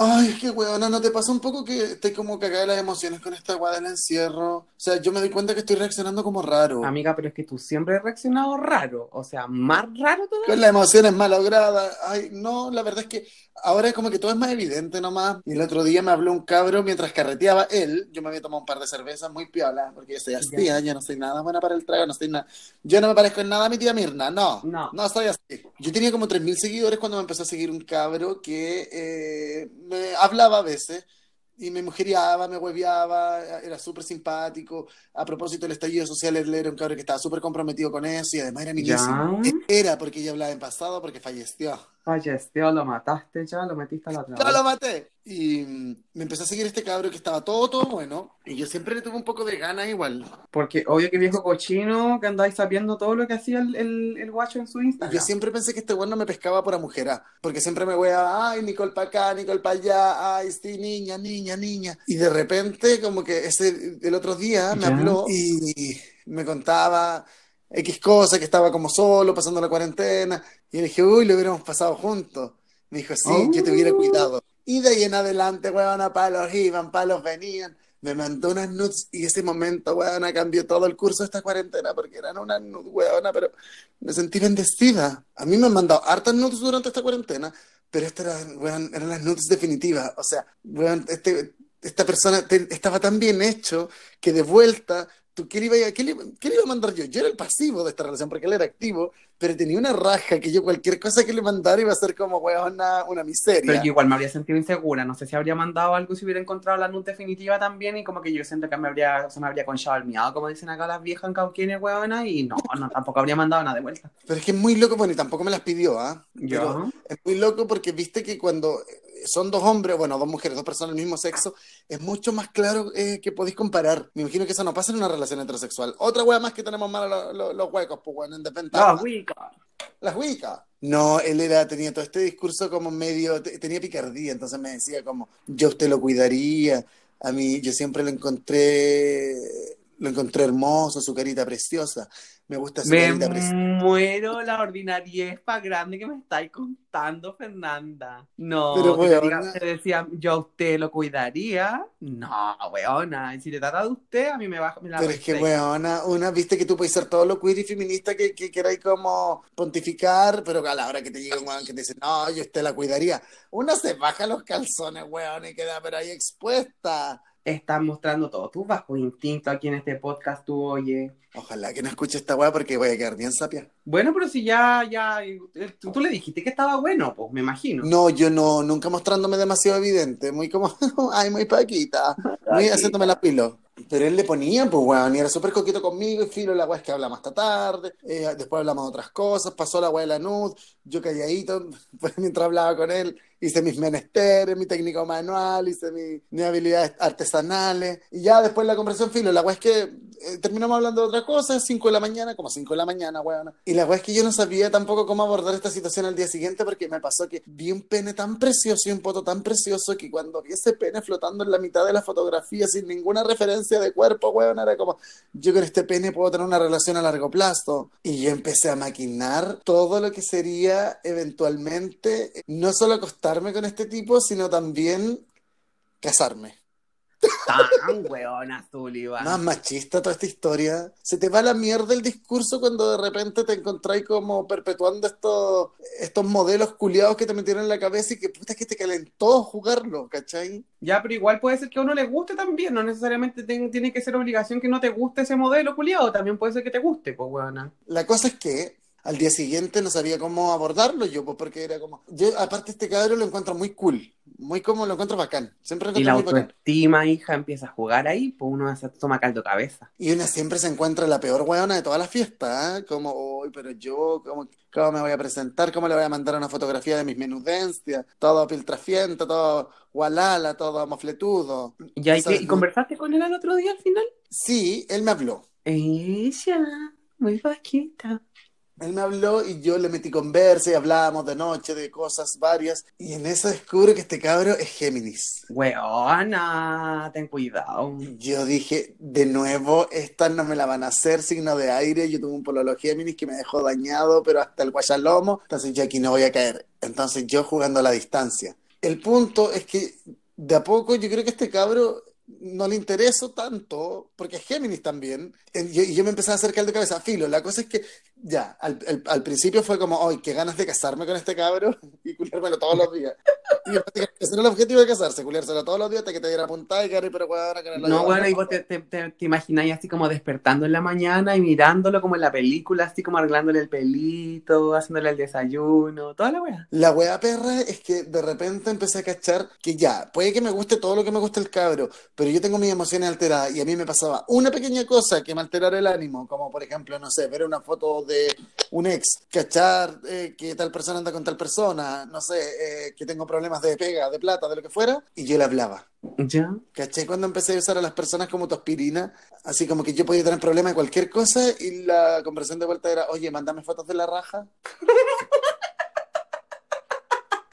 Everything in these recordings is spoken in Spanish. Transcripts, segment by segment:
Ay, que weona, ¿no te pasa un poco que estoy como cagada de las emociones con esta weá del encierro? O sea, yo me doy cuenta que estoy reaccionando como raro. Amiga, pero es que tú siempre has reaccionado raro. O sea, más raro todavía. Con las emociones malogradas. Ay, no, la verdad es que ahora es como que todo es más evidente nomás. Y el otro día me habló un cabro mientras carreteaba él. Yo me había tomado un par de cervezas muy piola, porque yo soy así, Ya. yo no soy nada buena para el trago, no soy nada. Yo no me parezco en nada a mi tía Mirna, no. No. No soy así. Yo tenía como 3.000 seguidores cuando me empezó a seguir un cabro que eh, me hablaba a veces. Y me mujeriaba, me hueveaba, era súper simpático. A propósito del estallido social, él era un cabro que estaba súper comprometido con eso y además era niñísimo. Ya. Era porque ella hablaba en pasado, porque falleció. Falleció, lo mataste ya, lo metiste a la ¡Ya vez. lo maté! Y mm, me empezó a seguir este cabro que estaba todo, todo bueno. Y yo siempre le tuve un poco de ganas igual. Porque obvio que viejo cochino, que andáis sabiendo todo lo que hacía el, el, el guacho en su Instagram. yo siempre pensé que este bueno me pescaba por mujer porque siempre me weaba, ay, Nicole pa' acá, Nicole pa' allá, ay, sí, niña, niña, niña. Y de repente, como que ese, el otro día me Ya. habló y me contaba X cosa, que estaba como solo, pasando la cuarentena. Y le dije, uy, lo hubiéramos pasado juntos. Me dijo, sí, Oh. yo te hubiera cuidado. Y de ahí en adelante, weona, palos iban, palos venían. Me mandó unas nudes y ese momento, weona, cambió todo el curso de esta cuarentena porque eran unas nudes, weona, pero me sentí bendecida. A mí me han mandado hartas nudes durante esta cuarentena, pero estas eran, eran las nudes definitivas. O sea, weón, este, esta persona te- estaba tan bien hecho que de vuelta, ¿tú qué le, iba a, qué, le, qué le iba a mandar yo? Yo era el pasivo de esta relación porque él era activo, pero tenía una raja que yo cualquier cosa que le mandara iba a ser como, weón, una, una miseria. Pero yo igual me habría sentido insegura. No sé si habría mandado algo si hubiera encontrado la nut definitiva también. Y como que yo siento que me habría, se me habría conchado el miado, como dicen acá las viejas en cauquienes. Y no, no, tampoco habría mandado nada de vuelta. Pero es que es muy loco, bueno, y tampoco me las pidió, ¿ah? Yo. Es muy loco porque viste que cuando son dos hombres, bueno, dos mujeres, dos personas del mismo sexo, es mucho más claro eh, que podéis comparar. Me imagino que eso no pasa en una relación heterosexual. Otra wea más que tenemos mal los, los- los huecos, pues bueno, en desventaja. No, Wicca. Las huicas. No, él era, tenía todo este discurso como medio, te- tenía picardía, entonces me decía como, yo usted lo cuidaría, a mí, yo siempre lo encontré, lo encontré hermoso, su carita preciosa, me gusta su Me carita preciosa. muero la ordinariespa grande que me estáis contando, Fernanda. No, Pero, weona. te decía, yo a usted lo cuidaría. No, weona. Y si le trata de usted, a mí me baja. Me la Pero es que, weona, una, viste que tú puedes ser todo lo queer y feminista que, que queráis como pontificar, pero a la hora que te llega un weón que te dice, no, yo usted la cuidaría, una se baja los calzones, weón, y queda pero ahí expuesta. Estás mostrando todo tu bajo instinto aquí en este podcast, tú oye. Ojalá que no escuche esta weá porque voy a quedar bien sapia. Bueno, pero si ya, ya, eh, tú, tú le dijiste que estaba bueno, pues me imagino. No, yo no, nunca mostrándome demasiado evidente, muy como, ay, muy paquita, muy haciéndome la pilo. Pero él le ponía, pues, weón, y era súper coqueto conmigo, y filo, la weá es que hablamos hasta tarde, eh, después hablamos de otras cosas, pasó la weá de la nud, yo calladito, mientras hablaba con él, hice mis menesteres, mi técnico manual, hice mi- mis habilidades artesanales, y ya después la conversación, filo, la weá es que eh, terminamos hablando de otra cosa, 5 de la mañana, como 5 de la mañana, weón. Y la weá es que yo no sabía tampoco cómo abordar esta situación al día siguiente porque me pasó que vi un pene tan precioso y un poto tan precioso que cuando vi ese pene flotando en la mitad de la fotografía sin ninguna referencia de cuerpo, weón, era como, yo con este pene puedo tener una relación a largo plazo. Y yo empecé a maquinar todo lo que sería eventualmente, eh, no solo acostarme con este tipo, sino también casarme. Tan weona, Sullivan. Más machista toda esta historia. Se te va la mierda el discurso cuando de repente te encontráis como perpetuando estos, estos modelos culiados que te metieron en la cabeza y que puta que te calentó jugarlo, ¿cachai? Ya, pero igual puede ser que a uno le guste también, no necesariamente tiene que ser obligación que no te guste ese modelo, culiado, también puede ser que te guste, pues, weona. La cosa es que al día siguiente no sabía cómo abordarlo yo, pues porque era como. Yo, aparte, este cabrón lo encuentro muy cool, muy como lo encuentro bacán. Siempre lo Y la encuentro muy bacán. autoestima, hija, empieza a jugar ahí, pues uno se toma caldo cabeza. Y una siempre se encuentra la peor weona de todas las fiestas, ¿eh? Como, uy, pero yo, ¿cómo, cómo me voy a presentar? ¿Cómo le voy a mandar una fotografía de mis menudencias? Todo piltrafiento, todo gualala, todo mofletudo. ¿Ya, y? ¿Y conversaste con él el otro día al final? Sí, él me habló. Ella, muy vaquita. Él me habló y yo le metí conversa y hablábamos de noche, de cosas varias. Y en eso descubro que este cabro es Géminis. Weona, ten cuidado. Yo dije, de nuevo, esta no me la van a hacer, signo de aire. Yo tuve un pololo Géminis que me dejó dañado, pero hasta el guayalomo. Entonces yo aquí no voy a caer. Entonces yo jugando a la distancia. el punto es que de a poco yo creo que este cabro no le intereso tanto, porque es Géminis también, y yo, me empecé a acercar de cabeza, filo, la cosa es que ya, al, al, principio fue como, ¡ay, qué ganas de casarme con este cabro y culiármelo todos los días! Y ese era el objetivo de casarse, culiárselo todos los días hasta que te diera puntada y que pero weón, que no No, bueno, y vos te, te, te, imagináis así como despertando en la mañana y mirándolo como en la película, así como arreglándole el pelito, haciéndole el desayuno, toda la weá. La weá perra es que de repente empecé a cachar que ya, puede que me guste todo lo que me gusta el cabro, pero yo tengo mis emociones alteradas y a mí me pasaba una pequeña cosa que me alterara el ánimo, como por ejemplo, no sé, ver una foto de un ex, cachar eh, que tal persona anda con tal persona, no sé, eh, que tengo problemas de pega, de plata, de lo que fuera, y yo le hablaba. ¿Ya? ¿Caché? Cuando empecé a usar a las personas como tu aspirina, así como que yo podía tener problemas de cualquier cosa y la conversación de vuelta era, oye, mándame fotos de la raja.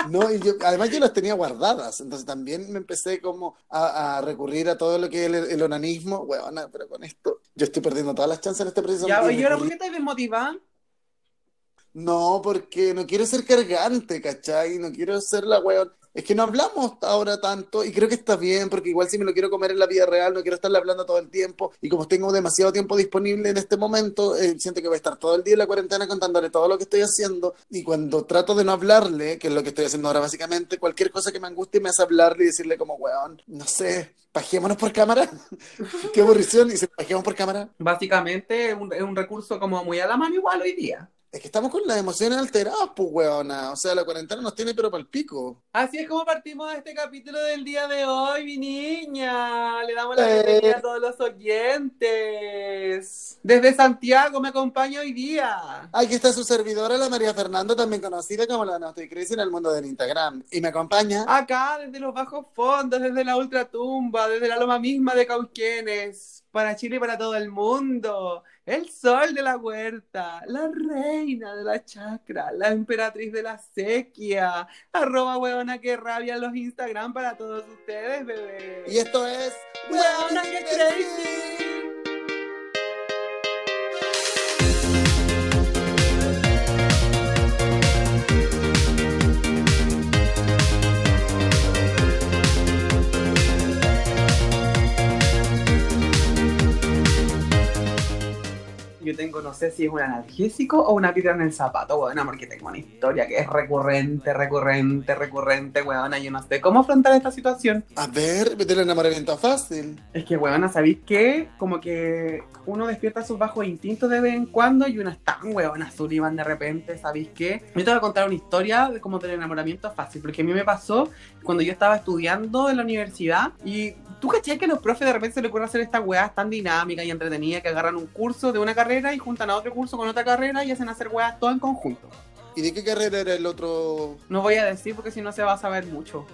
No, y yo, además yo las tenía guardadas, entonces también me empecé como a, recurrir a todo lo que es el, onanismo. Bueno, pero con esto yo estoy perdiendo todas las chances en este preciso Ya, ¿y ahora por qué estás desmotivada? No, porque no quiero ser cargante, ¿cachai? No quiero ser la weón. Es que no hablamos ahora tanto y creo que está bien porque igual si me lo quiero comer en la vida real no quiero estarle hablando todo el tiempo y como tengo demasiado tiempo disponible en este momento, eh, siento que voy a estar todo el día en la cuarentena contándole todo lo que estoy haciendo y cuando trato de no hablarle, que es lo que estoy haciendo ahora básicamente, cualquier cosa que me angustie me hace hablarle y decirle como, weón, no sé, pajémonos por cámara. Qué aburrición, y se pajemos por cámara. Básicamente es un, un recurso como muy a la mano igual hoy día. Es que estamos con las emociones alteradas, pues, weona. O sea, la cuarentena nos tiene pero para el pico. Así es como partimos de este capítulo del día de hoy, mi niña. Le damos la bienvenida a eh. todos los oyentes. Desde Santiago me acompaña hoy día. Aquí está su servidora, la María Fernanda, también conocida como la Cris en el mundo del Instagram. Y me acompaña. Acá, desde los bajos fondos, desde la ultratumba, desde la loma misma de Cauquienes. Para Chile y para todo el mundo el sol de la huerta, la reina de la chacra, la emperatriz de la sequía, arroba huevona que rabia los Instagram para todos ustedes, bebé. Y esto es huevona que crazy. Yo tengo, no sé si es un analgésico o una piedra en el zapato, weona, porque tengo una historia que es recurrente, recurrente, recurrente, weona, yo no sé cómo afrontar esta situación. A ver, vete el enamoramiento fácil. Es que, weona, ¿sabéis qué? Como que uno despierta sus bajos instintos de vez en cuando y unas tan weonas van de repente, ¿sabéis qué? Yo te voy a contar una historia de como del enamoramiento fácil, porque a mí me pasó cuando yo estaba estudiando en la universidad y ¿Tú cachai que a los profes de repente se les ocurre hacer estas weas tan dinámicas y entretenidas que agarran un curso de una carrera y juntan a otro curso con otra carrera y hacen hacer weas todo en conjunto? ¿Y de qué carrera era el otro? No voy a decir porque si no se va a saber mucho.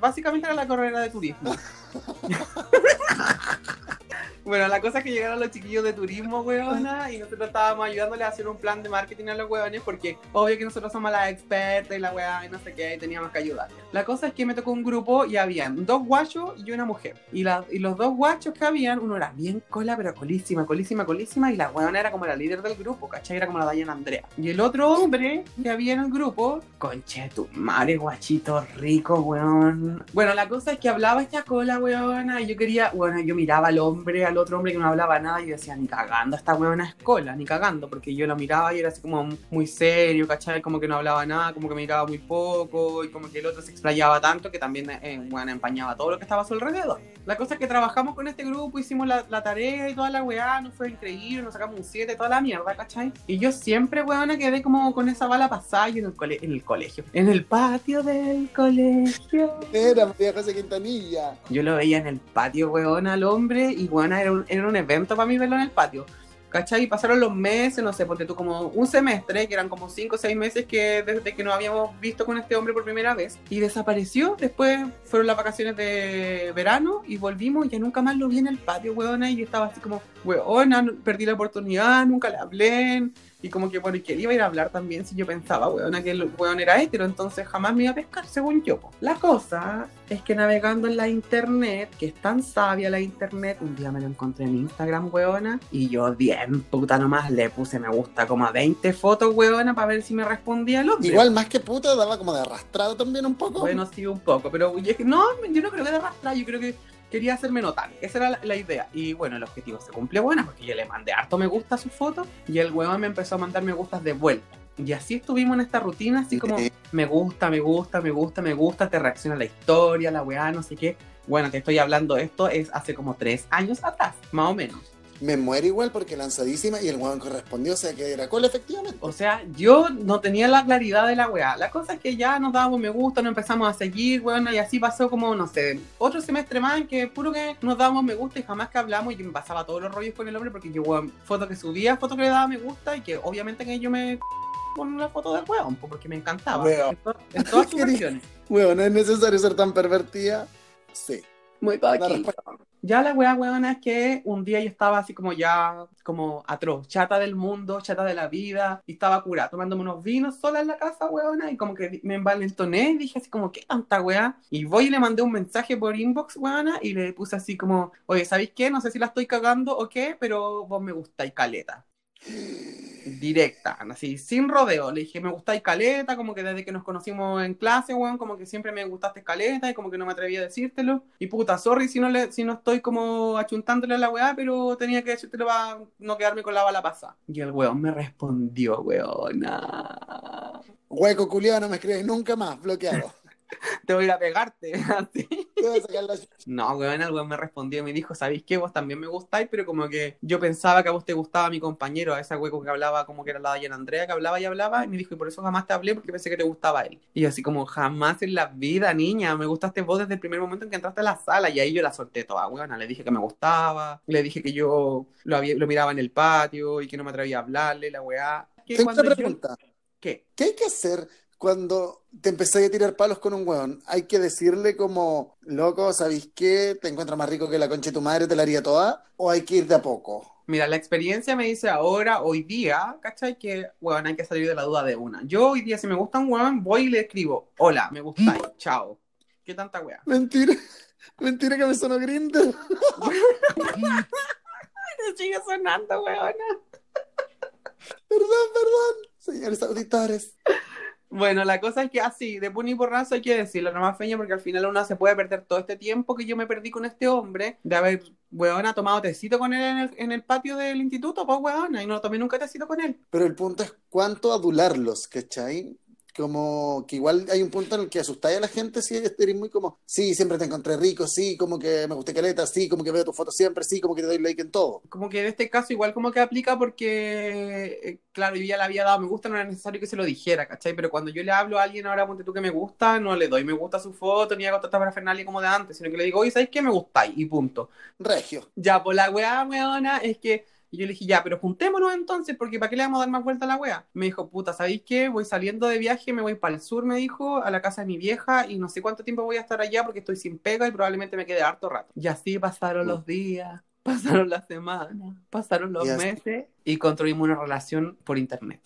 Básicamente era la carrera de turismo. Bueno, la cosa es que llegaron los chiquillos de turismo, weona, y nosotros estábamos ayudándoles a hacer un plan de marketing a los weones, porque obvio que nosotros somos las expertas y la weá y no sé qué, y teníamos que ayudarles. La cosa es que me tocó un grupo y habían dos guachos y una mujer. Y, la, y los dos guachos que habían, uno era bien cola, pero colísima, colísima, colísima, y la weona era como la líder del grupo, ¿cachai? Era como la Diana Andrea. Y el otro hombre que había en el grupo, conche tu madre, guachito rico, weón. Bueno, la cosa es que hablaba esta cola, weona, y yo quería, bueno, yo miraba al hombre, al otro hombre que no hablaba nada y yo decía, ni cagando, esta weona es cola, ni cagando, porque yo lo miraba y era así como muy serio, ¿cachai? Como que no hablaba nada, como que miraba muy poco y como que el otro se explayaba tanto que también, eh, bueno, empañaba todo lo que estaba a su alrededor. La cosa es que trabajamos con este grupo, hicimos la, tarea y toda la weá, nos fue increíble, nos sacamos un 7, toda la mierda, ¿cachai? Y yo siempre, weona, quedé como con esa bala pasada y en el, en el colegio, en el patio del colegio. Era María José Quintanilla. Yo lo veía en el patio, weona, al hombre y, weona, era un, era un evento para mí verlo en el patio. ¿Cachai? Y pasaron los meses, no sé, porque tú como un semestre, que eran como cinco o seis meses que desde que nos habíamos visto con este hombre por primera vez. Y desapareció. Después fueron las vacaciones de verano y volvimos y ya nunca más lo vi en el patio, weona. Y yo estaba así como, weona, perdí la oportunidad, nunca le hablé Y como que, bueno, y que él iba a ir a hablar también si yo pensaba, weón, que el weón era hétero, entonces jamás me iba a pescar, según yo. La cosa es que navegando en la internet, que es tan sabia la internet, un día me lo encontré en Instagram, weona, y yo bien puta nomás le puse me gusta como a 20 fotos, weona, para ver si me respondía el hombre. Igual más que puta, daba como de arrastrado también un poco. Bueno, sí, un poco, pero yo, no, yo no creo que de arrastrar, yo creo que quería hacerme notar. Esa era la, la idea. Y bueno, el objetivo se cumplió bueno, porque yo le mandé harto me gusta a su foto y el weón me empezó a mandar me gustas de vuelta. Y así estuvimos en esta rutina, así como me gusta, me gusta, me gusta, me gusta, te reacciona la historia, la weá, no sé qué. Bueno, te estoy hablando, esto es hace como tres años atrás, más o menos. Me muero igual porque lanzadísima y el weón correspondió, o sea que era cool efectivamente. O sea, yo no tenía la claridad de la weá. La cosa es que ya nos dábamos me gusta, nos empezamos a seguir, weón, y así pasó como, no sé, otro semestre más en que puro que nos dábamos me gusta y jamás que hablamos y me pasaba todos los rollos con el hombre porque yo, weón, foto que subía, foto que le daba me gusta y que obviamente que yo me con la foto del weón, porque me encantaba. Weón. En, to- en todas sus versiones. Weón, ¿no es necesario ser tan pervertida? Sí. Muy La poquito. Ya la wea weona es que un día yo estaba así como ya, como atroz, chata del mundo, chata de la vida, y estaba curada, tomándome unos vinos sola en la casa, weona, y como que me envalentoné dije así como, ¿qué tanta wea? Y voy y le mandé un mensaje por inbox, weona, y le puse así como, oye, ¿sabéis qué? No sé si la estoy cagando o qué, pero vos me gustáis caleta. Directa, así, sin rodeo. Le dije, me gustáis caleta, como que desde que nos conocimos en clase, weón, como que siempre me gustaste caleta y como que no me atrevía a decírtelo. Y puta, sorry si no, le, si no estoy como achuntándole a la weá, pero tenía que decírtelo para no quedarme con la bala pasada. Y el weón me respondió, weona. Hueco culiado, no me escribes nunca más, bloqueado. Te voy a ir a pegarte, así. Te voy a sacar la chucha. No, weón, el weón me respondió y me dijo, ¿sabéis qué? Vos también me gustáis, pero como que yo pensaba que a vos te gustaba mi compañero, a esa hueco que hablaba como que era la Dayan Andrea, que hablaba y hablaba, y me dijo, y por eso jamás te hablé, porque pensé que te gustaba él. Y yo así como, jamás en la vida, niña, me gustaste vos desde el primer momento en que entraste a la sala, y ahí yo la solté toda, weona, le dije que me gustaba, le dije que yo lo, había, lo miraba en el patio, y que no me atrevía a hablarle, la weá. Que Tengo cuando una yo- pregunta. ¿Qué? ¿Qué hay que hacer cuando te empezáis a tirar palos con un weón? ¿Hay que decirle como, loco, ¿sabéis qué? ¿Te encuentras más rico que la concha de tu madre, te la haría toda? ¿O hay que ir de a poco? Mira, la experiencia me dice ahora, hoy día, ¿cachai? Que, weón, hay que salir de la duda de una. Yo hoy día, si me gusta un weón, voy y le escribo, hola, me gustáis, chao. ¿Qué tanta weá? Mentira. Mentira que me sonó Grindr. Sigue sonando, weona. Perdón, perdón. Señores auditores. Bueno, la cosa es que así, de puni porrazo hay que decirlo, nomás feña, porque al final uno se puede perder todo este tiempo que yo me perdí con este hombre, de haber, weona, tomado tecito con él en el, en el patio del instituto, pues weona, y no tomé nunca tecito con él. Pero el punto es cuánto adularlos, ¿cachai? Como que igual hay un punto en el que asustáis a la gente si eres muy como, sí, siempre te encontré rico, sí, como que me gusté caleta, sí, como que veo tus fotos siempre, sí, como que te doy like en todo. Como que en este caso igual como que aplica porque, eh, claro, yo ya le había dado me gusta, no era necesario que se lo dijera, ¿cachai? Pero cuando yo le hablo a alguien ahora, ponte tú que me gusta, no le doy me gusta a su foto, ni hago tanta parafernalia como de antes, sino que le digo, oye, ¿sabes qué? Me gustáis, y punto. Regio. Ya, pues la weá, weona, es que y yo le dije, ya, pero juntémonos entonces, porque ¿para qué le vamos a dar más vuelta a la weá? Me dijo, puta, ¿sabéis qué? Voy saliendo de viaje, me voy para el sur, me dijo, a la casa de mi vieja, y no sé cuánto tiempo voy a estar allá porque estoy sin pega y probablemente me quede harto rato. Y así pasaron los días, pasaron las semanas, pasaron los Y así- meses, y construimos una relación por internet.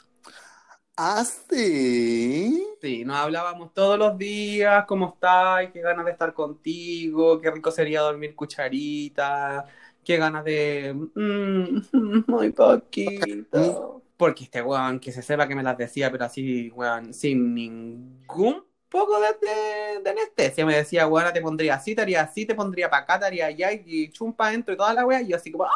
Ah, sí. Sí, nos hablábamos todos los días, ¿cómo estás? Qué ganas de estar contigo, qué rico sería dormir cucharita, qué ganas de... mm, muy poquito. Porque este weón, que se sepa que me las decía, pero así, weón, sin ningún poco de, anestesia. Me decía, weón, te pondría así, te haría así, te pondría para acá, te haría allá, y chumpa dentro y toda la wea, y yo así como... ¡Ah,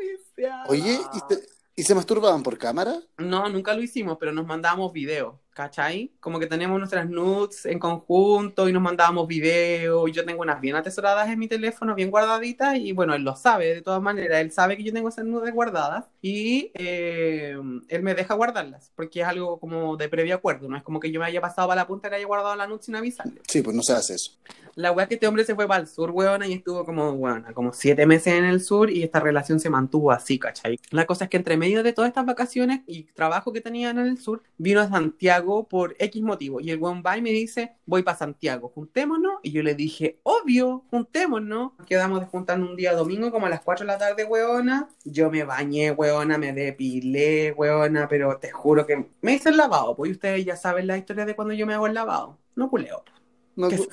viciada! Oye, ¿y, te- ¿y se masturbaban por cámara? No, nunca lo hicimos, pero nos mandábamos videos, ¿cachai? Como que tenemos nuestras nudes en conjunto y nos mandábamos videos. y Yo tengo unas bien atesoradas en mi teléfono, bien guardaditas, y bueno, él lo sabe de todas maneras. Él sabe que yo tengo esas nudes guardadas y eh, él me deja guardarlas, porque es algo como de previo acuerdo. No es como que yo me haya pasado para la punta y le haya guardado la nude sin avisarle. Sí, pues no se hace eso. La weá que este hombre se fue para el sur, weona, y estuvo como, weona, como siete meses en el sur y esta relación se mantuvo así, ¿cachai? La cosa es que entre medio de todas estas vacaciones y trabajo que tenían en el sur, vino a Santiago por X motivo. Y el weón va y me dice, voy para Santiago, juntémonos. Y yo le dije, obvio, juntémonos. Quedamos de juntarnos un día domingo como a las 4 de la tarde, weona. Yo me bañé, weona, me depilé, weona, pero te juro que me hice el lavado, pues ustedes ya saben la historia de cuando yo me hago el lavado. No culeo. No, Que cu-.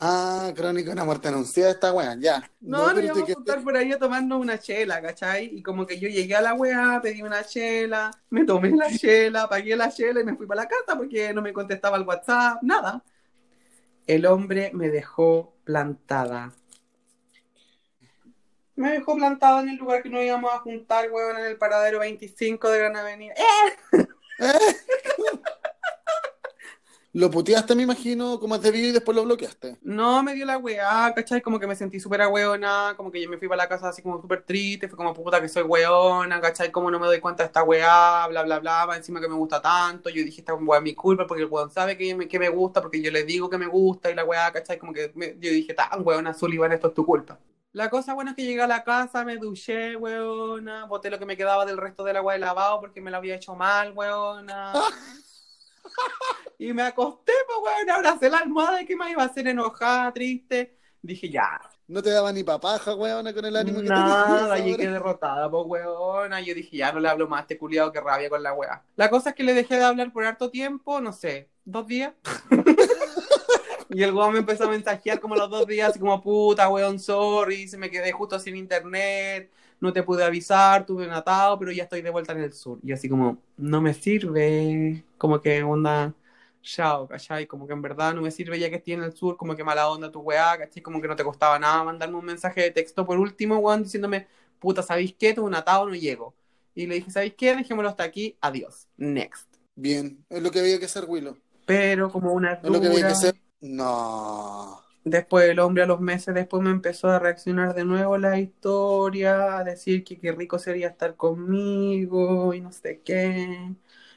Ah, crónica de una muerte anunciada esta weá, ya. No, pero íbamos te- a juntar por ahí a tomarnos una chela, ¿cachai? Y como que yo llegué a la weá, pedí una chela, me tomé la chela, pagué la chela y me fui para la casa porque no me contestaba el WhatsApp, nada. El hombre me dejó plantada. Me dejó plantada en el lugar que nos íbamos a juntar, weón, en el paradero 25 de Gran Avenida. ¡Eh! Lo puteaste, me imagino, como es debido y después lo bloqueaste. No, me dio la weá, ¿cachai? Como que me sentí súper weona, como que yo me fui para la casa así como súper triste, fue como puta que soy weona, ¿cachai? Como no me doy cuenta de esta weá, bla, bla, bla, encima que me gusta tanto. Yo dije, esta weá es mi culpa porque el weón sabe que me, que me gusta, porque yo le digo que me gusta y la weá, ¿cachai? Como que me- yo dije, tan weona, Sullivan, esto es tu culpa. La cosa buena es que llegué a la casa, me duché, weona, boté lo que me quedaba del resto del agua de lavado porque me lo había hecho mal, weona. Y me acosté, pues, weón, abracé la almohada y que me iba a hacer enojada, triste. Dije, ya, No te daba ni papaja, weona, con el ánimo que nada, llegué ahora. derrotada, pues, weona. Yo dije, ya no le hablo más a este culiado que rabia con la weá. La cosa es que le dejé de hablar por harto tiempo, no sé, dos días. Y el weón me empezó a mensajear como los dos días, así como puta, weón, sorry, se me quedé justo sin internet, no te pude avisar, tuve un atado, pero ya estoy de vuelta en el sur. Y así como, no me sirve, como que onda, chao, ¿cachai? Como que en verdad no me sirve ya que estoy en el sur, como que mala onda tu weá, ¿cachai? Como que no te costaba nada mandarme un mensaje de texto por último, weón, diciéndome, puta, ¿sabéis qué? Tuve un atado, no llego. Y le dije, ¿sabéis qué? Dejémoslo hasta aquí, adiós, next. Bien, es lo que había que hacer, Willow. Pero como una Es lo que había que dura... hacer. No. Después el hombre a los meses después me empezó a reaccionar de nuevo la historia, a decir que qué rico sería estar conmigo y no sé qué.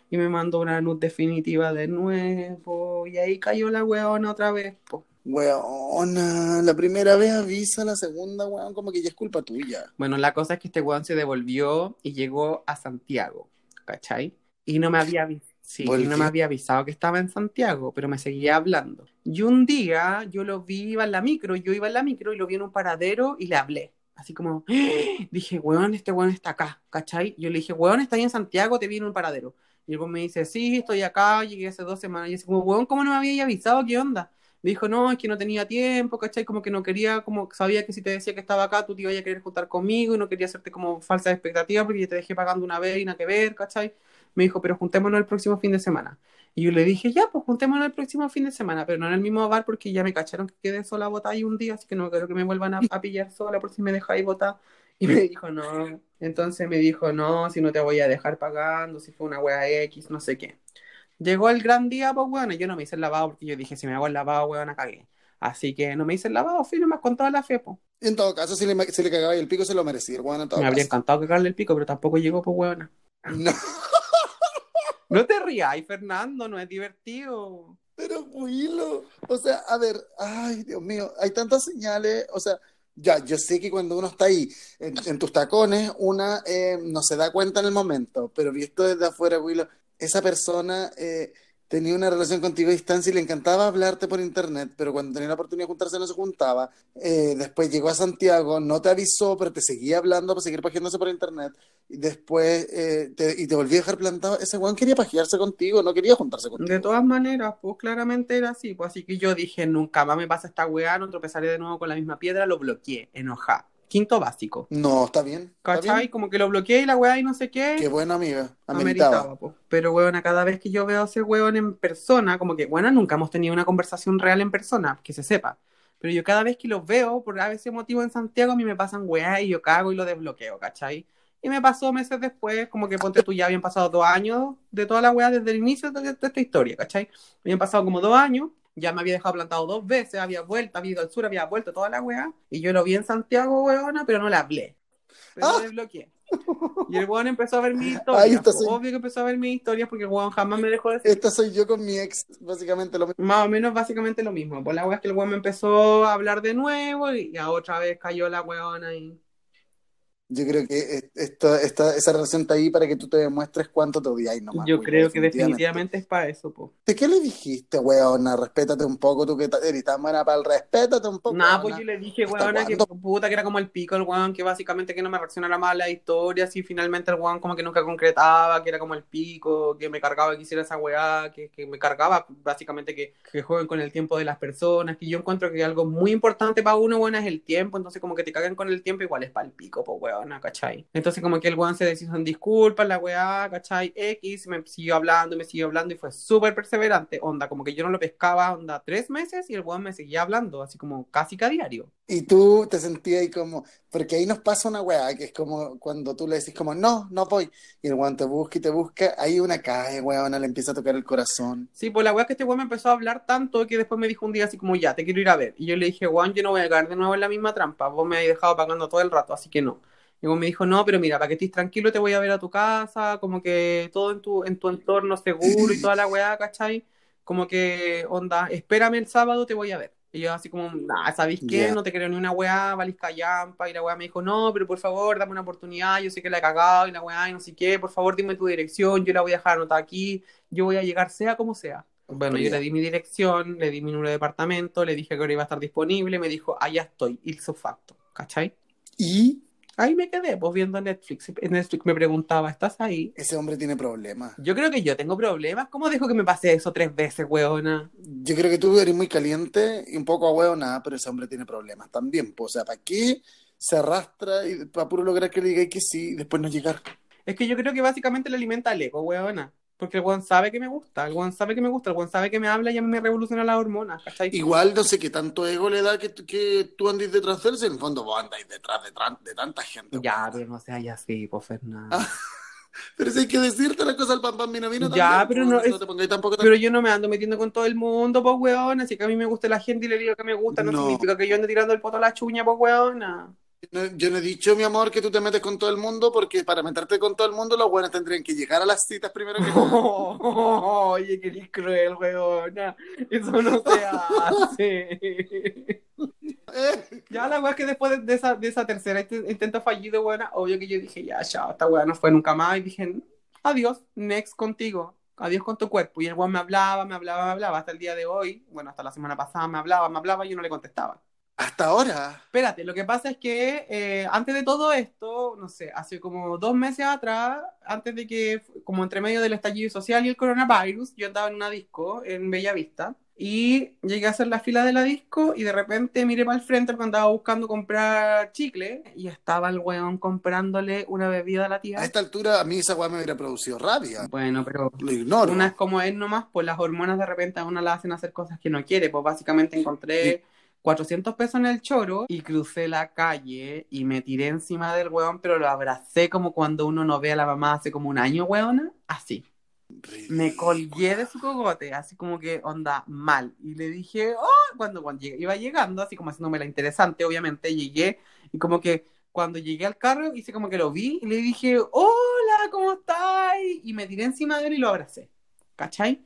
Y me mandó una luz definitiva de nuevo. Y ahí cayó la weona otra vez. po. Weona, la primera vez avisa, la segunda, weón, como que ya es culpa tuya. Bueno, la cosa es que este weón se devolvió y llegó a Santiago, ¿cachai? Y no me había avisado. Sí, y no me había avisado que estaba en Santiago, pero me seguía hablando. Y un día yo lo vi, iba en la micro, yo iba en la micro y lo vi en un paradero y le hablé. Así como, dije, weón, este weón está acá, ¿cachai? Yo le dije, weón, está ahí en Santiago, te vi en un paradero. Y el weón me dice, sí, estoy acá, llegué hace dos semanas. Y yo como, weón, ¿cómo no me había avisado? ¿Qué onda? Me dijo, no, es que no tenía tiempo, ¿cachai? Como que no quería, como sabía que si te decía que estaba acá, tú te ibas a querer juntar conmigo y no quería hacerte como falsas expectativas porque yo te dejé pagando una vez y nada que ver, ¿cachai? Me dijo, pero juntémonos el próximo fin de semana. Y yo le dije, ya, pues juntémonos el próximo fin de semana, pero no en el mismo bar porque ya me cacharon que quedé sola botada ahí un día, así que no creo que me vuelvan a, a pillar sola por si me dejáis botada. Y me dijo, no. Entonces me dijo, no, si no te voy a dejar pagando, si fue una wea X, no sé qué. Llegó el gran día, pues bueno, yo no me hice el lavado porque yo dije, si me hago el lavado, weón, cagué. Así que no me hice el lavado, fui nomás con toda la fe, pues. En todo caso, si le, si le cagaba el pico, se lo merecía, weón, en todo Me habría encantado cagarle el pico, pero tampoco llegó, pues weón. No, No te rías, Fernando, no es divertido. pero Willow, o sea, a ver, ay, Dios mío, hay tantas señales, o sea, ya, yo sé que cuando uno está ahí en, tus tacones, una eh, no se da cuenta en el momento, pero visto desde afuera, Willow, esa persona eh, tenía una relación contigo a distancia y le encantaba hablarte por internet, pero cuando tenía la oportunidad de juntarse no se juntaba. Eh, después llegó a Santiago, no te avisó, pero te seguía hablando para seguir pajeándose por internet. Y después eh, te, y te volví a dejar plantado. Ese weón quería pajearse contigo, no quería juntarse contigo. De todas maneras, pues claramente era así. Pues así que yo dije, nunca más me pasa esta weá, no tropezaré de nuevo con la misma piedra, lo bloqueé, enojada. Quinto básico. No, está bien. ¿Está ¿Cachai? bien? Como que lo bloqueé y la weá y no sé qué. Qué bueno, amiga. ameritaba, Ameritaba. po. Pero weón, cada vez que yo veo a ese weón en persona, como que, bueno, nunca hemos tenido una conversación real en persona, que se sepa. Pero yo cada vez que los veo, por a veces motivo en Santiago, a mí me pasan weá y yo cago y lo desbloqueo, ¿cachai? Y me pasó meses después, como que ponte tú, ya habían pasado dos años de toda la weá desde el inicio de, de esta historia, ¿cachai? Habían pasado como dos años, ya me había dejado plantado dos veces, había vuelto, había ido al sur, había vuelto toda la weá, y yo lo vi en Santiago, weona, pero no le hablé. Pero Ah. desbloqueé. Y el weón empezó a ver mis historias. Ahí está, po. sí. Obvio que empezó a ver mis historias porque el weón jamás me dejó de seguir. Esta soy yo con mi ex, básicamente lo mismo. Más o menos básicamente lo mismo. Pues la weá es que el weón me empezó a hablar de nuevo y ya otra vez cayó la weona y... Yo creo que es- esta, esta, esa relación está ahí para que tú te demuestres cuánto te odiáis nomás. Yo pues, creo que definitivamente es para eso, po. ¿De qué le dijiste, weona? Respétate un poco, tú que eres tan buena para el respétate un poco. Weona. pues yo le dije, ¿Hasta weona, que puta, que era como el pico el weón, que básicamente que no me reaccionara mal a las historias y finalmente el weón como que nunca concretaba, que era como el pico, que me cargaba que hiciera esa weá, que, que me cargaba básicamente que, que jueguen con el tiempo de las personas, que yo encuentro que algo muy importante para uno, weona, es el tiempo, entonces como que te caguen con el tiempo igual es para el pico, pues weona, ¿cachai? Entonces como que el weón se deshizo en disculpas, la weá, ¿cachai? X, me siguió hablando, me siguió hablando y fue súper perseverante, onda, como que yo no lo pescaba, onda, tres meses y el weón me seguía hablando, así como casi que a diario. Y tú te sentías ahí como, porque ahí nos pasa una weá, que es como cuando tú le decís como, no, no voy, y el weón te busca y te busca, ahí una cae, weona, le empieza a tocar el corazón. Sí, pues la weá es que este weón me empezó a hablar tanto que después me dijo un día así como, ya, te quiero ir a ver. Y yo le dije, weón, yo no voy a caer de nuevo en la misma trampa, vos me habéis dejado pagando todo el rato, así que no. Y me dijo, no, pero mira, para que estés tranquilo te voy a ver a tu casa, como que todo en tu, en tu entorno seguro y toda la weá, ¿cachai? Como que, onda, espérame el sábado, te voy a ver. Y yo así como, nah, ¿sabéis qué? No te creo ni una weá, valís callampa. Y la weá me dijo, no, pero por favor, dame una oportunidad, yo sé que la he cagado y la weá y no sé qué, por favor dime tu dirección, yo la voy a dejar anotada aquí, yo voy a llegar sea como sea. Bueno, yo le di mi dirección, le di mi número de departamento, le dije que ahora iba a estar disponible, me dijo, allá estoy, ipso facto, ¿cachai? Y Ahí me quedé, pues viendo Netflix. Netflix me preguntaba, ¿estás ahí? ese hombre tiene problemas. Yo creo que yo tengo problemas. ¿Cómo dejo que me pase eso tres veces, weona? Yo creo que tú eres muy caliente y un poco ahueonada, pero ese hombre tiene problemas también. pues, o sea, ¿para qué se arrastra y para puro lograr que le digáis que sí y después no llegar? Es que yo creo que básicamente le alimenta el ego, weona. Porque el weón sabe que me gusta, el weón sabe que me gusta, el weón sabe que me habla y a mí me revoluciona las hormonas, ¿cachai? Igual no sé qué tanto ego le da que, que tú andes detrás de él, en el fondo vos andáis detrás de, de tanta gente. Ya, weona. pero no seas así, pues, Fernando. Ah, Pero si hay que decirte la cosa al pan pan vino vino Ya, también, pero no no es- te pongáis tampoco tan- Pero yo no me ando metiendo con todo el mundo, pues, weona. Así que a mí me gusta la gente y le digo que me gusta, no, No. significa que yo ande tirando el poto a la chuña, pues, weona. No, yo no he dicho, mi amor, que tú te metes con todo el mundo, porque para meterte con todo el mundo, los buenos tendrían que llegar a las citas primero que nada. Oye, que eres cruel, weona. Eso no se hace. Eh, Ya la weá es que después de, esa, de esa tercera int- intento fallido, weona, obvio que yo dije, ya, chao, esta weá no fue nunca más. Y dije, adiós, next contigo. Adiós con tu cuerpo. Y el weón me hablaba, me hablaba, me hablaba. Hasta el día de hoy, bueno, hasta la semana pasada me hablaba, me hablaba y yo no le contestaba. Hasta ahora. Espérate, lo que pasa es que eh, antes de todo esto, no sé, hace como dos meses atrás, antes de que, como entre medio del estallido social y el coronavirus, yo andaba en una disco en Bellavista y llegué a hacer la fila de la disco y de repente miré para el frente porque andaba buscando comprar chicle y estaba el weón comprándole una bebida a la A tía. esta altura, a mí esa weá me hubiera producido rabia. Bueno, pero Lo ignoro. una es como es nomás, pues las hormonas de repente a una la hacen hacer cosas que no quiere. Pues básicamente encontré 400 pesos en el choro y crucé la calle y me tiré encima del weón, pero lo abracé como cuando uno no ve a la mamá hace como un año, weona. Así. Me colgué de su cogote, así como que onda mal. Y le dije, oh, cuando, cuando iba llegando, así como haciéndome la interesante, obviamente, llegué y como que cuando llegué al carro hice como que lo vi y le dije, hola, ¿cómo estás? Y me tiré encima de él y lo abracé, ¿cachai?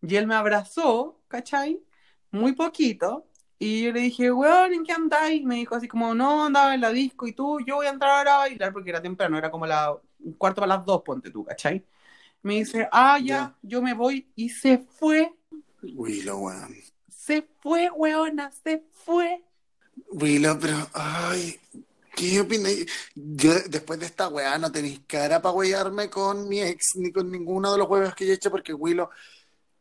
Y él me abrazó, ¿cachai? Muy poquito. Y yo le dije, weón, ¿en qué andáis? Y me dijo así como, no, andaba en la disco y tú, yo voy a entrar ahora a bailar porque era temprano, era como la, un cuarto para las dos, ponte tú, ¿cachai? Me dice, ah, ya, yo me voy. Y se fue, Willow, weón. se fue, weona, se fue. Willow, pero, ay, ¿qué opinas? Yo, después de esta weá, no tenéis cara para wearme con mi ex, ni con ninguno de los juegos que yo he hecho, porque Willow,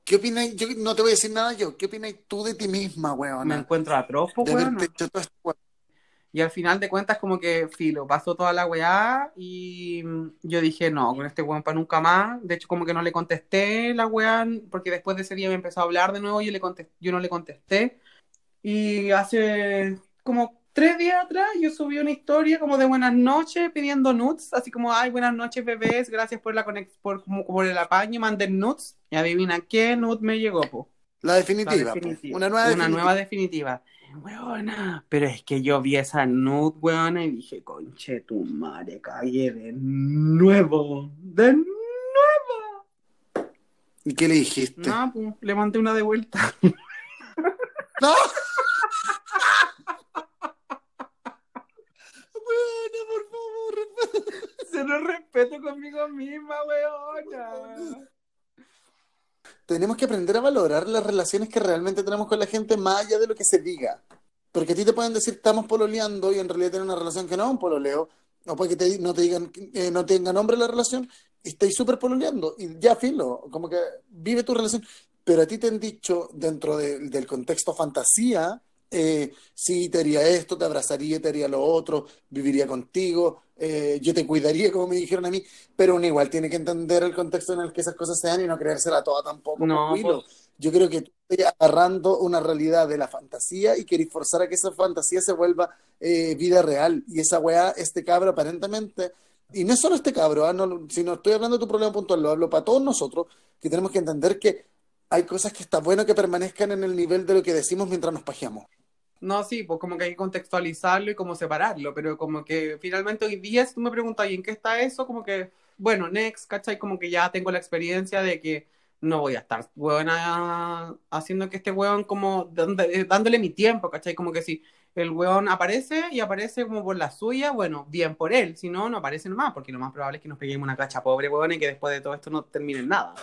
¿qué opinas? Yo no te voy a decir nada yo, ¿qué opinas tú de ti misma, Me weona? encuentro atroz, esto, weón. Y al final de cuentas, como que filo, pasó toda la weá y yo dije, no, con este weón para nunca más. De hecho, como que no le contesté la weá, porque después de ese día me empezó a hablar de nuevo y yo, le contesté, yo no le contesté. Y hace como tres días atrás yo subí una historia como de buenas noches pidiendo nudes, así como, ay, buenas noches bebés, gracias por la conex por, por el apaño, manden nudes. Y adivina qué nude me llegó, po. La definitiva, La po. definitiva. Una nueva Una definitiva. nueva definitiva. Weona, pero es que yo vi esa nude, weona, y dije, conche tu madre, calle de nuevo, de nuevo. ¿Y qué le dijiste? No, pues, le mandé una de vuelta. ¡No! Weona, por favor. Se lo respeto conmigo misma, weona. Tenemos que aprender a valorar las relaciones que realmente tenemos con la gente más allá de lo que se diga. Porque a ti te pueden decir estamos pololeando y en realidad tienen una relación que no es un pololeo. O puede que te- no te digan, eh, no tenga nombre la relación y estáis súper pololeando. Y ya filo, como que vive tu relación. Pero a ti te han dicho dentro de- del contexto fantasía, eh, sí, te haría esto, te abrazaría, te haría lo otro, viviría contigo, eh, yo te cuidaría, como me dijeron a mí, pero uno igual tiene que entender el contexto en el que esas cosas se dan y no creérsela toda tampoco. No, pues, Yo creo que tú estás agarrando una realidad de la fantasía y querés forzar a que esa fantasía se vuelva eh, vida real. Y esa weá, este cabro aparentemente, y no es solo este cabro, ah, no, si no estoy hablando de tu problema puntual, lo hablo para todos nosotros, que tenemos que entender que hay cosas que está bueno que permanezcan en el nivel de lo que decimos mientras nos pajeamos. No, sí, pues como que hay que contextualizarlo y como separarlo, pero como que finalmente hoy día, si tú me preguntas, ¿y en qué está eso? Como que, bueno, next, ¿cachai? Como que ya tengo la experiencia de que no voy a estar, huevona, haciendo que este huevón como eh, dándole mi tiempo, ¿cachai? Como que si el huevón aparece y aparece como por la suya, bueno, bien por él, si no, no aparece nomás, porque lo más probable es que nos peguemos una cacha pobre, huevón, y que después de todo esto no termine nada.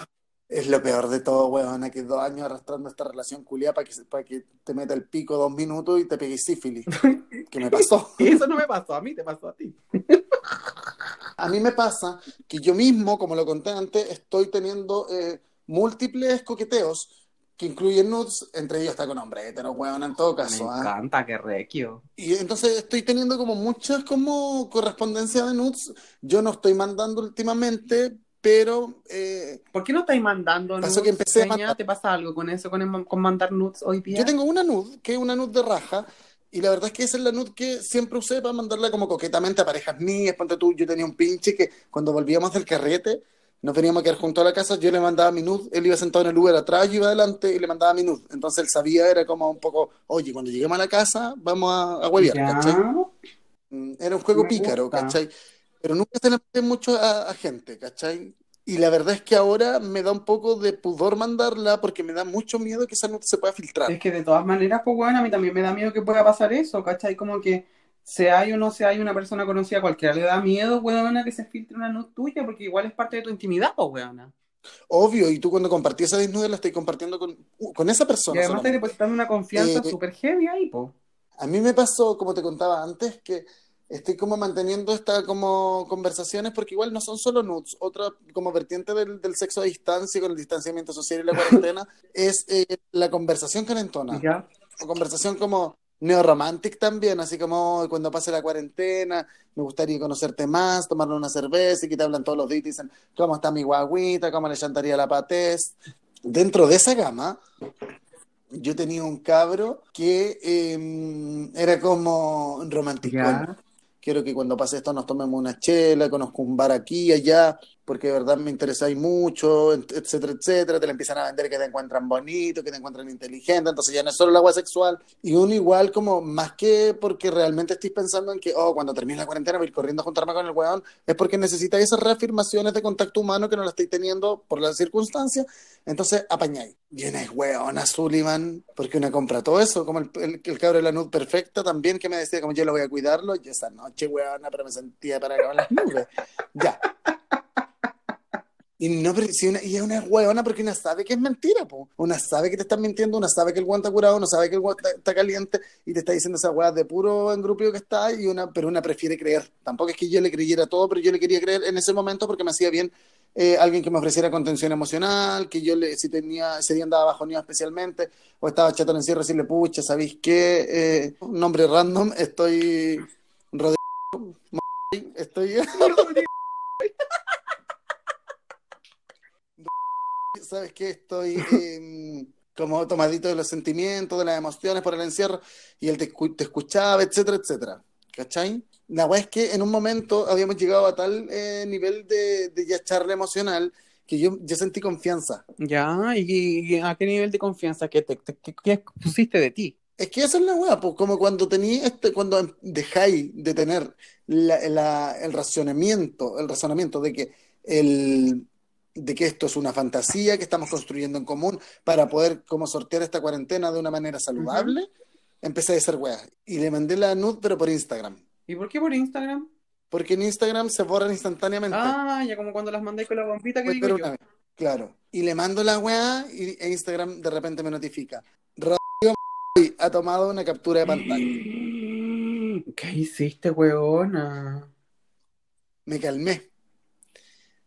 Es lo peor de todo, weón, que dos años arrastrando esta relación culiada para que, para que te meta el pico dos minutos y te pegues sífilis. ¿Qué me pasó? Y eso no me pasó a mí, te pasó a ti. A mí me pasa que yo mismo, como lo conté antes, estoy teniendo eh, múltiples coqueteos que incluyen nudes, entre ellos está con hombre hetero, weón, en todo Me caso. ¿ah? encanta, qué requio. Y entonces estoy teniendo como muchas como correspondencia de nudes. Yo no estoy mandando últimamente, pero eh, ¿Por qué no estáis mandando Pasó nudes, que empecé a mandar- ¿Te pasa algo con eso, con, el- con mandar nudes hoy día? yo tengo una nude, que es una nude de raja, y la verdad es que esa es la nude que siempre usé para mandarla como coquetamente a parejas mías. Ponte tú, yo tenía un pinche que cuando volvíamos del carrete, nos veníamos a quedar junto a la casa, yo le mandaba mi nude, él iba sentado en el Uber atrás, yo iba adelante y le mandaba mi nude. Entonces él sabía, era como un poco, oye, cuando lleguemos a la casa, vamos a, a huevear. ¿cachai? Mm, Era un juego Me pícaro, gusta. ¿cachai? Pero nunca se le mandé mucho a, a gente, ¿cachai? Y la verdad es que ahora me da un poco de pudor mandarla porque me da mucho miedo que esa nota se pueda filtrar. Es que de todas maneras, pues bueno, a mí también me da miedo que pueda pasar eso, ¿cachai? Como que sea hay o no sea hay una persona conocida, cualquiera le da miedo, weona, que se filtre una nude tuya, porque igual es parte de tu intimidad, pues weona. Obvio, y tú cuando compartí esa desnudez la estoy compartiendo con, uh, con esa Y persona además te solamente. depositando una confianza Eh, súper heavy ahí, pues. A mí me pasó, como te contaba antes, que estoy como manteniendo esta como conversaciones porque igual no son solo nudes, otra como vertiente del, del sexo a distancia con el distanciamiento social y la cuarentena es eh, la conversación calentona. Ya. o conversación como neo-romantic también, así como cuando pase la cuarentena, me gustaría conocerte más, tomarle una cerveza y que te hablan todos los días y dicen cómo está mi guaguita, cómo le chantaría la patés. Dentro de esa gama, yo tenía un cabro que eh, era como romántico. Quiero que cuando pase esto nos tomemos una chela, conozco un bar aquí, allá, porque de verdad me interesáis mucho, etcétera, etcétera. Te la empiezan a vender que te encuentran bonito, que te encuentran inteligente, entonces ya no es solo el agua sexual. Y uno igual como, más que porque realmente estoy pensando en que, oh, cuando termine la cuarentena voy a ir corriendo a juntarme con el weón, es porque necesitáis esas reafirmaciones de contacto humano que no la estáis teniendo por las circunstancias. Entonces, apañáis. Llena es weona, Sullivan, porque una compra todo eso, como el, el, el cabro de la nud perfecta también, que me decía como yo lo voy a cuidarlo, y esa noche, weona, pero me sentía para acabar las nubes. Ya. Y no, pero si una, y es una hueona porque una sabe que es mentira, po. Una sabe que te están mintiendo, una sabe que el guante está curado, una sabe que el guante está, está caliente y te está diciendo esa hueá de puro engrupio que está y una, pero una prefiere creer. Tampoco es que yo le creyera todo, pero yo le quería creer en ese momento porque me hacía bien eh, alguien que me ofreciera contención emocional, que yo le, si tenía, ese día andaba bajoneado especialmente, o estaba chato en encierro, decirle, pucha, ¿sabéis qué? Eh, un nombre random, estoy Rodrigo, estoy... ¿Sabes qué? Estoy eh, como tomadito de los sentimientos, de las emociones por el encierro, y él te, te escuchaba, etcétera, etcétera. ¿Cachai? La weá es que en un momento habíamos llegado a tal eh, nivel de, de ya charla emocional que yo, yo sentí confianza. Ya, ¿y, y a qué nivel de confianza que te, te- que- que pusiste de ti? Es que esa es la weá, pues como cuando tenía este, cuando dejáis de tener la- la- el razonamiento, el razonamiento de que el de que esto es una fantasía que estamos construyendo en común para poder como sortear esta cuarentena de una manera saludable, empecé a hacer weá. Y le mandé la nud, pero por Instagram. ¿Y por qué por Instagram? Porque en Instagram se borran instantáneamente. Ah, ya como cuando las mandé con la bombita que Pues, digo yo. vez, claro. Y le mando la weá y e Instagram de repente me notifica. Radio ha tomado una captura de pantalla. ¿Qué hiciste, weona? Me calmé.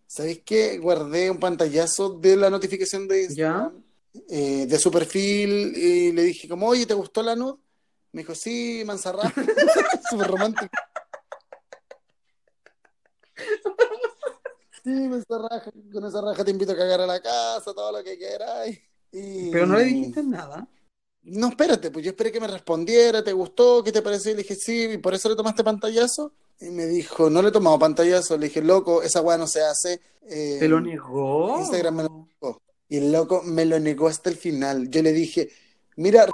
¿Sabéis qué? Guardé un pantallazo de la notificación de Instagram, eh, de su perfil, y le dije como, oye, ¿te gustó la nud? Me dijo, sí, manzarra. Súper romántico. Sí, manzarra, con esa raja te invito a cagar a la casa, todo lo que queráis. Y... Pero no le dijiste nada. No, espérate, pues yo esperé que me respondiera, ¿te gustó? ¿Qué te pareció? Y le dije, sí, ¿y por eso le tomaste pantallazo? Y me dijo, no le he tomado pantallazo. Le dije, loco, esa weá no se hace. Eh, ¿Te lo negó? Instagram me lo negó. Y el loco me lo negó hasta el final. Yo le dije, mira,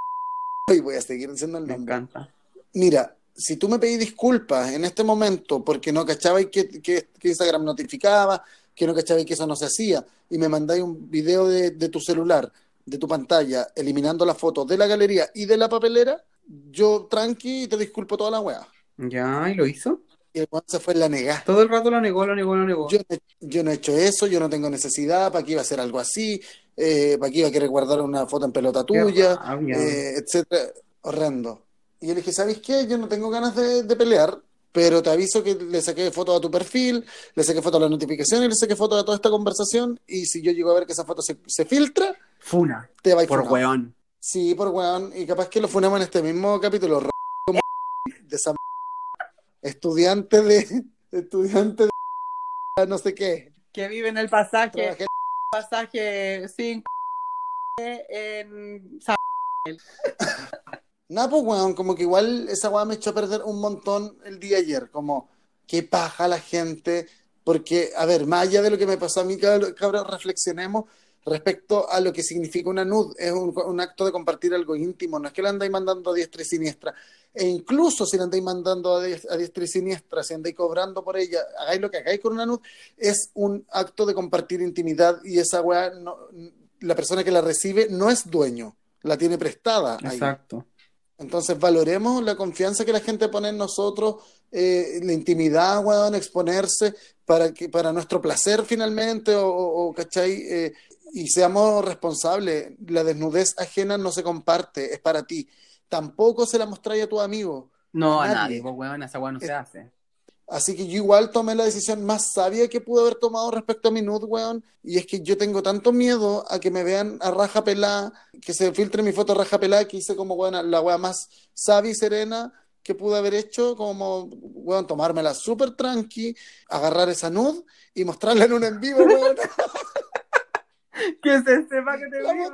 y voy a seguir diciendo el Me nombre. encanta. Mira, si tú me pedís disculpas en este momento porque no cachabais que, que, que Instagram notificaba, que no cachabais que eso no se hacía, y me mandáis un video de, de tu celular, de tu pantalla, eliminando las fotos de la galería y de la papelera, yo tranqui y te disculpo toda la weá. Ya, ¿y lo hizo? Y el weón se fue en la negada. Todo el rato lo negó, lo negó, lo negó. Yo, no- yo no he hecho eso, yo no tengo necesidad, ¿para qué iba a hacer algo así? Eh, ¿Para qué iba a querer guardar una foto en pelota tuya? eh, etcétera, horrendo. Y yo le dije, ¿sabes qué? Yo no tengo ganas de, de pelear, pero te aviso que le saqué foto a tu perfil, le saqué foto a la notificación y le saqué foto a toda esta conversación. Y si yo llego a ver que esa foto se, se filtra, Funa. te va a ir Por funado. weón. Sí, por weón. Y capaz que lo funamos en este mismo capítulo. r- como De esa estudiante de. Estudiante de. No sé qué. Que vive en el pasaje, Trabajé pasaje 5 en San Nada, pues, weón, como que igual esa weá me echó a perder un montón el día ayer. Como, qué paja la gente. Porque, a ver, más allá de lo que me pasó a mí, cabros, reflexionemos respecto a lo que significa una nud. Es un, un acto de compartir algo íntimo. No es que le andáis mandando a diestra y siniestra. E incluso si le andáis mandando a, dies- a diestra y siniestra, si andáis cobrando por ella, hagáis lo que hagáis con una nud, es un acto de compartir intimidad y esa weá, no- la persona que la recibe no es dueño, la tiene prestada ahí. Exacto. Entonces valoremos la confianza que la gente pone en nosotros, eh, la intimidad, weón, exponerse para que, para nuestro placer finalmente, o, o- o, ¿cachai? Eh, y seamos responsables. La desnudez ajena no se comparte, es para ti. Tampoco se la mostráis a tu amigo. No, a Nadie. nadie, pues weón, esa weón no se hace. Así que yo igual tomé la decisión más sabia que pude haber tomado respecto a mi nude, weón. Y es que yo tengo tanto miedo a que me vean a raja pelada, que se filtre mi foto a raja pelada, que hice como, weón, la weá más sabia y serena que pude haber hecho, como, weón, tomármela súper tranqui, agarrar esa nude y mostrarla en un en vivo, weón. Que se sepa que te vimos,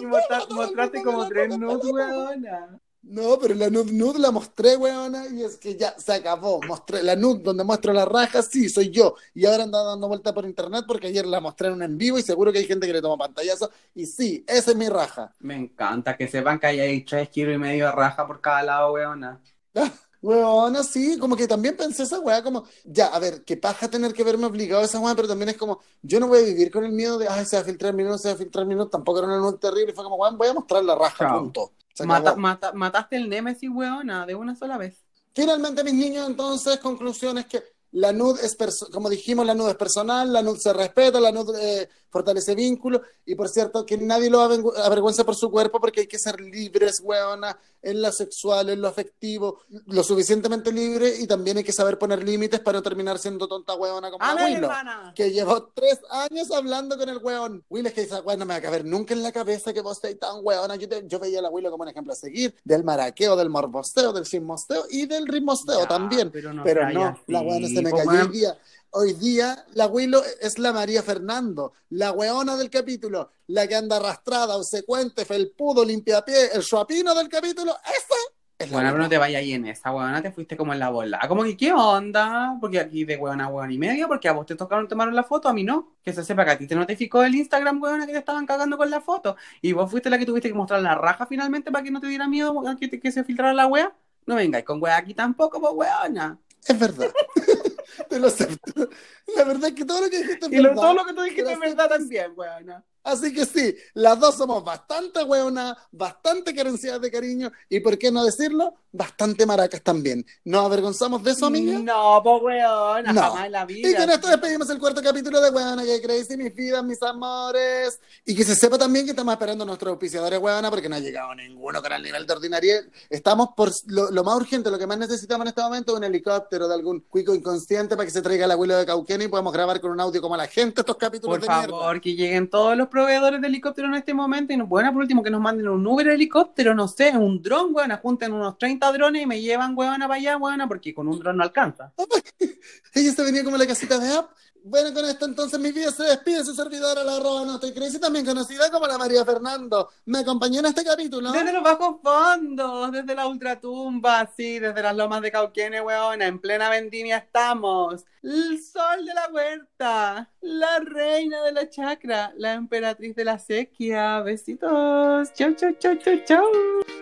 Y mostra- mostraste como tres nudes, weona. No, pero la nude, nude la mostré, weona, y es que ya se acabó. Mostré la nude donde muestro la raja, sí, soy yo. Y ahora anda dando vuelta por internet porque ayer la mostré en un en vivo y seguro que hay gente que le toma pantallazo. Y sí, esa es mi raja. Me encanta que sepan que hay ahí tres kilos y medio de raja por cada lado, weona. Weona, sí, como que también pensé esa weá, como, ya, a ver, qué paja tener que verme obligado a esa weá, pero también es como, yo no voy a vivir con el miedo de, ay, se va a filtrar mi nude, se va a filtrar mi nude, tampoco era una nude terrible, fue como, weón, voy a mostrar la raja, punto. Mata- mata- mataste el Nemesis, weona, de una sola vez. Finalmente, mis niños, entonces, conclusión es que la nud es, como dijimos, la nud es personal, la nud se respeta, la nud eh, fortalece vínculos, y por cierto, que nadie lo avergü- avergüenza por su cuerpo, porque hay que ser libres, weona, en lo sexual, en lo afectivo, lo suficientemente libre, y también hay que saber poner límites para no terminar siendo tonta weona como la ¡Amén, Willow, que llevó tres años hablando con el weón. Will es que esa weón no me va a caber nunca en la cabeza que vos estáis tan weona. Yo, te- yo veía a la Willow como un ejemplo a seguir, del maraqueo, del morbosteo, del chismosteo y del rimosteo Ya, también. pero no Pero no, la weona se me cayó hoy día. Hoy día la Willow es la María Fernando, la weona del capítulo, la que anda arrastrada, obsecuente, felpudo, limpiapié, el suapino del capítulo. Esa Es la Bueno, pero no te vayas ahí en esa, weona, te fuiste como en la bola. Como que, ¿qué onda? Porque aquí de weona, weona y medio, porque a vos te tocaron tomar la foto, a mí no. Que se sepa que a ti te notificó el Instagram, weona, que te estaban cagando con la foto. Y vos fuiste la que tuviste que mostrar la raja finalmente para que no te diera miedo que, te- que se filtrara la wea. No vengáis con wea aquí tampoco, pues weona. Es verdad. te lo acepto. La verdad es que todo lo que dijiste es Y verdad. todo lo que tú dijiste es verdad también, weona. Así que sí, las dos somos bastante hueonas, bastante carenciadas de cariño y, ¿por qué no decirlo? Bastante maracas también. ¿Nos avergonzamos de eso, amiga? No, pues weona, No. jamás en la vida. Y con esto despedimos el cuarto capítulo de Huevona que Crazy, mis vidas, mis amores. Y que se sepa también que estamos esperando a nuestros auspiciadores Huevona porque no ha llegado ninguno con el nivel de ordinario. Estamos por lo, lo más urgente, lo que más necesitamos en este momento un helicóptero de algún cuico inconsciente para que se traiga el abuelo de Cauquena y podamos grabar con un audio como la gente estos capítulos Por de favor, mierda. que lleguen todos los proveedores de helicóptero en este momento y, no- bueno, por último, que nos manden un Uber helicóptero, no sé, un dron, weón, junten unos 30 drones y me llevan, weón, para allá, weón, porque con un dron no alcanza. Ella se venía como la casita de app. Bueno, con esto entonces mi vida se despide su servidora, la arroba no estoy crazy, también conocida como la María Fernando. Me acompañó en este capítulo. Desde los bajos fondos, desde la ultratumba, sí, desde las lomas de Cauquene, weona, en plena vendimia estamos. El sol de la huerta, la reina de la chacra, la emperatriz de la sequía. Besitos. Chau, chau, chau, chau, chau.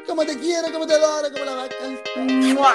Como te quiero, como te adoro, como la vaca. ¡Mua!